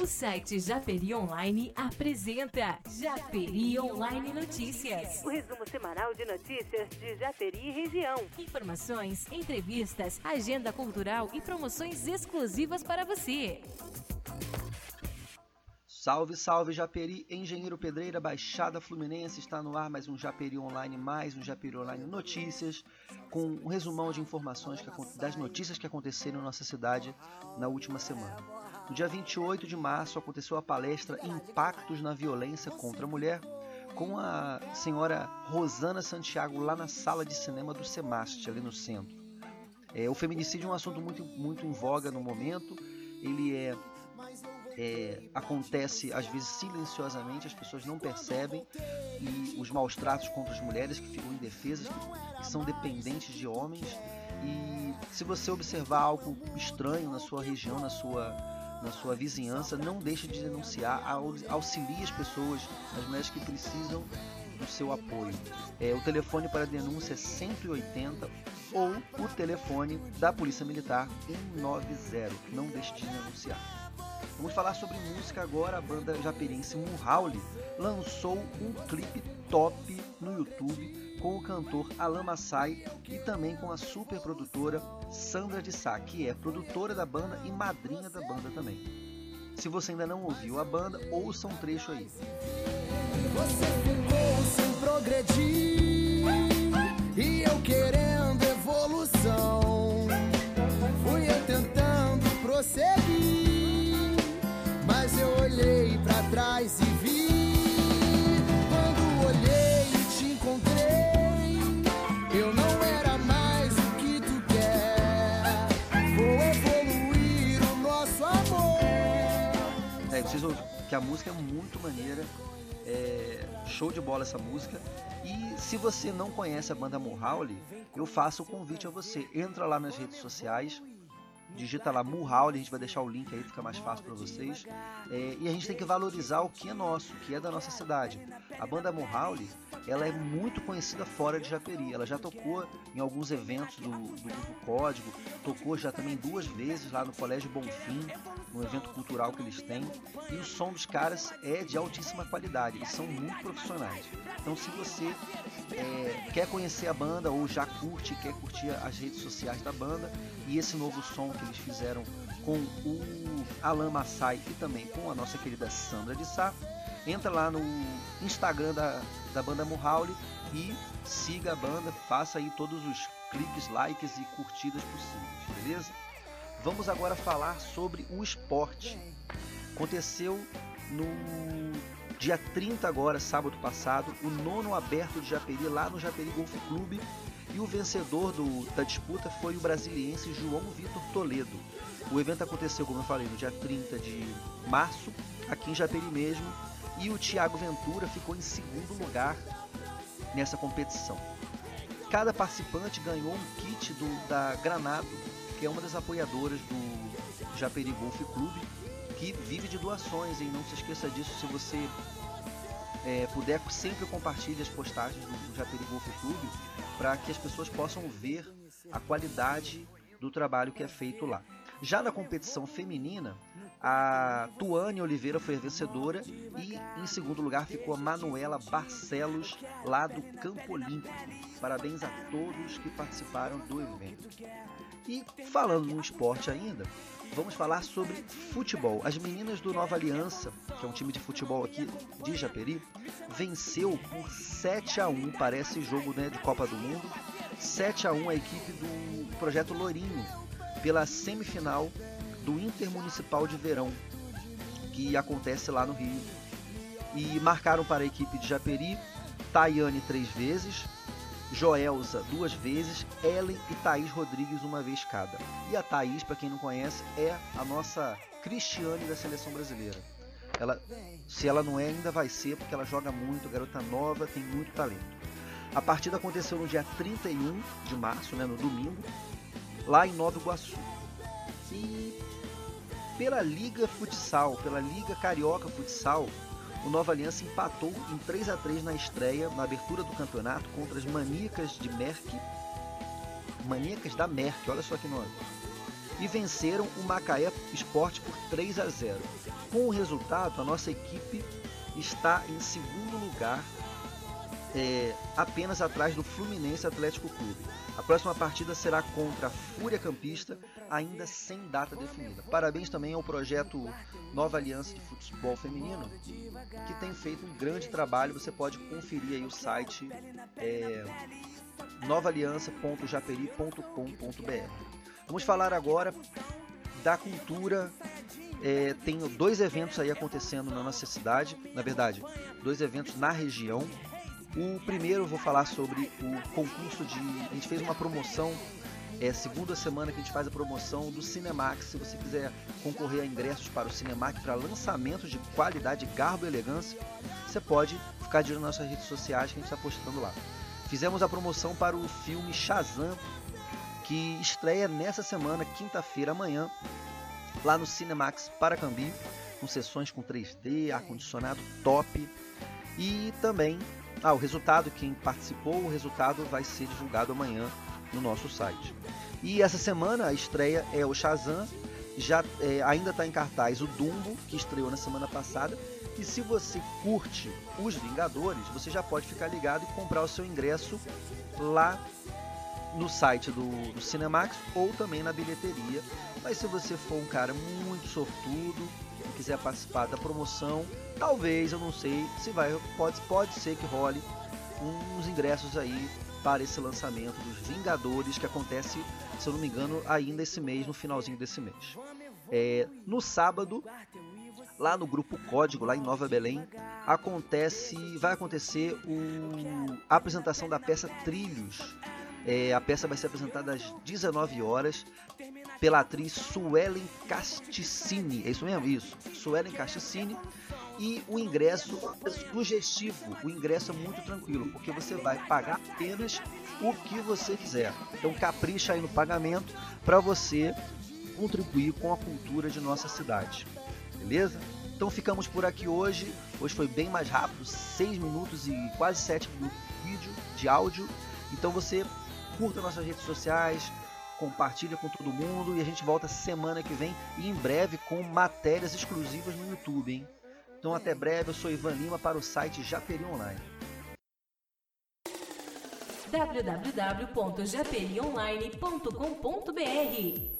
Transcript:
O site Japeri Online apresenta Japeri Online Notícias. O resumo semanal de notícias de Japeri e região. Informações, entrevistas, agenda cultural e promoções exclusivas para você. Salve, salve Japeri, Engenheiro Pedreira, Baixada Fluminense, está no ar mais um Japeri Online, mais um Japeri Online Notícias, com um resumão de informações que, das notícias que aconteceram na nossa cidade na última semana. No dia 28 de março aconteceu a palestra Impactos na Violência contra a Mulher, com a senhora Rosana Santiago lá na sala de cinema do Semaste, ali no centro. É, o feminicídio é um assunto muito, muito em voga no momento, ele é é, acontece às vezes silenciosamente, as pessoas não percebem e os maus tratos contra as mulheres que ficam indefesas, que, que são dependentes de homens. E se você observar algo estranho na sua região, na sua, na sua vizinhança, não deixe de denunciar, auxilie as pessoas, as mulheres que precisam do seu apoio. É, o telefone para denúncia é 180 ou o telefone da Polícia Militar 190. Não deixe de denunciar. Vamos falar sobre música agora. A banda japeriense Murrauli lançou um clipe top no YouTube com o cantor Alan Massai e também com a super produtora Sandra de Sá, que é produtora da banda e madrinha da banda também. Se você ainda não ouviu a banda, ouça um trecho aí. Você ficou sem progredir e eu querendo evolução. Que a música é muito maneira. É, show de bola essa música. E se você não conhece a banda Mohawley, eu faço o convite a você. Entra lá nas redes sociais, digita lá Mulhauli, a gente vai deixar o link aí, fica mais fácil para vocês. É, e a gente tem que valorizar o que é nosso, o que é da nossa cidade. A banda Mulhauli, ela é muito conhecida fora de Japeri. Ela já tocou em alguns eventos do, do Grupo Código, tocou já também duas vezes lá no Colégio Bonfim, no evento cultural que eles têm. E o som dos caras é de altíssima qualidade, eles são muito profissionais. Então, se você é, quer conhecer a banda ou já curte, quer curtir as redes sociais da banda e esse novo som que eles fizeram com o Alan Massai e também com a nossa querida Sandra de Sá, entra lá no Instagram da, da banda Mohawley e siga a banda, faça aí todos os cliques, likes e curtidas possíveis, beleza? Vamos agora falar sobre o esporte. Aconteceu no dia 30 agora, sábado passado, o nono aberto de Japeri lá no Japeri Golf Clube e o vencedor do, da disputa foi o brasiliense João Vitor Toledo. O evento aconteceu, como eu falei, no dia 30 de março, aqui em Japeri mesmo, e o Thiago Ventura ficou em segundo lugar nessa competição. Cada participante ganhou um kit do, da Granado, que é uma das apoiadoras do Japeri Golf Clube, que vive de doações. E não se esqueça disso se você é, puder, sempre compartilhe as postagens do, do Japeri Golf Clube para que as pessoas possam ver a qualidade do trabalho que é feito lá. Já na competição feminina, a Tuane Oliveira foi a vencedora e em segundo lugar ficou a Manuela Barcelos, lá do Campo Olímpico. Parabéns a todos que participaram do evento. E falando no esporte ainda, vamos falar sobre futebol. As meninas do Nova Aliança, que é um time de futebol aqui de Japeri, venceu por 7 a 1 parece jogo né, de Copa do Mundo. 7 a 1 a equipe do Projeto Lourinho, pela semifinal do Intermunicipal de Verão, que acontece lá no Rio. E marcaram para a equipe de Japeri Tayane três vezes, Joelza duas vezes, Ellen e Thaís Rodrigues uma vez cada. E a Thaís, para quem não conhece, é a nossa Cristiane da seleção brasileira. Ela, se ela não é, ainda vai ser, porque ela joga muito, garota nova, tem muito talento. A partida aconteceu no dia 31 de março, né, no domingo, lá em Nova Iguaçu. E pela Liga Futsal, pela Liga Carioca Futsal, o Nova Aliança empatou em 3 a 3 na estreia, na abertura do campeonato, contra as Maníacas de Merck. Maníacas da Merck, olha só que nome. e venceram o Macaé Esporte por 3 a 0. Com o resultado, a nossa equipe está em segundo lugar, é, apenas atrás do Fluminense Atlético Clube. A próxima partida será contra a Fúria Campista, ainda sem data definida. Parabéns também ao projeto Nova Aliança de Futebol Feminino, que tem feito um grande trabalho. Você pode conferir aí o site é, novaaliança.japeri.com.br. Vamos falar agora da cultura. É, tem dois eventos aí acontecendo na nossa cidade, na verdade, dois eventos na região. O primeiro eu vou falar sobre o concurso de. A gente fez uma promoção, é segunda semana que a gente faz a promoção do Cinemax. Se você quiser concorrer a ingressos para o Cinemax para lançamento de qualidade, garbo e elegância, você pode ficar de olho nas nossas redes sociais que a gente está postando lá. Fizemos a promoção para o filme Shazam, que estreia nessa semana, quinta-feira, amanhã, lá no Cinemax Paracambi, com sessões com 3D, ar-condicionado top. E também, ah, o resultado, quem participou, o resultado vai ser divulgado amanhã no nosso site. E essa semana a estreia é o Shazam, já é, ainda está em cartaz o Dumbo, que estreou na semana passada. E se você curte os Vingadores, você já pode ficar ligado e comprar o seu ingresso lá no site do, do Cinemax ou também na bilheteria. Mas se você for um cara muito sortudo e quiser participar da promoção, talvez, eu não sei, se vai, pode, pode ser que role uns ingressos aí para esse lançamento dos Vingadores que acontece, se eu não me engano, ainda esse mês, no finalzinho desse mês. É, no sábado, lá no grupo Código, lá em Nova Belém, acontece, vai acontecer o, a apresentação da peça Trilhos, é, a peça vai ser apresentada às 19 horas pela atriz Suelen Casticini. É isso mesmo? Isso. Suelen Casticini. E o ingresso é sugestivo. O ingresso é muito tranquilo, porque você vai pagar apenas o que você quiser. Então capricha aí no pagamento para você contribuir com a cultura de nossa cidade. Beleza? Então ficamos por aqui hoje. Hoje foi bem mais rápido, 6 minutos e quase 7 minutos de vídeo, de áudio. Então você curta nossas redes sociais, compartilha com todo mundo e a gente volta semana que vem e em breve com matérias exclusivas no YouTube, hein? Então até breve, eu sou Ivan Lima para o site Japeri Online. www.japerionline.com.br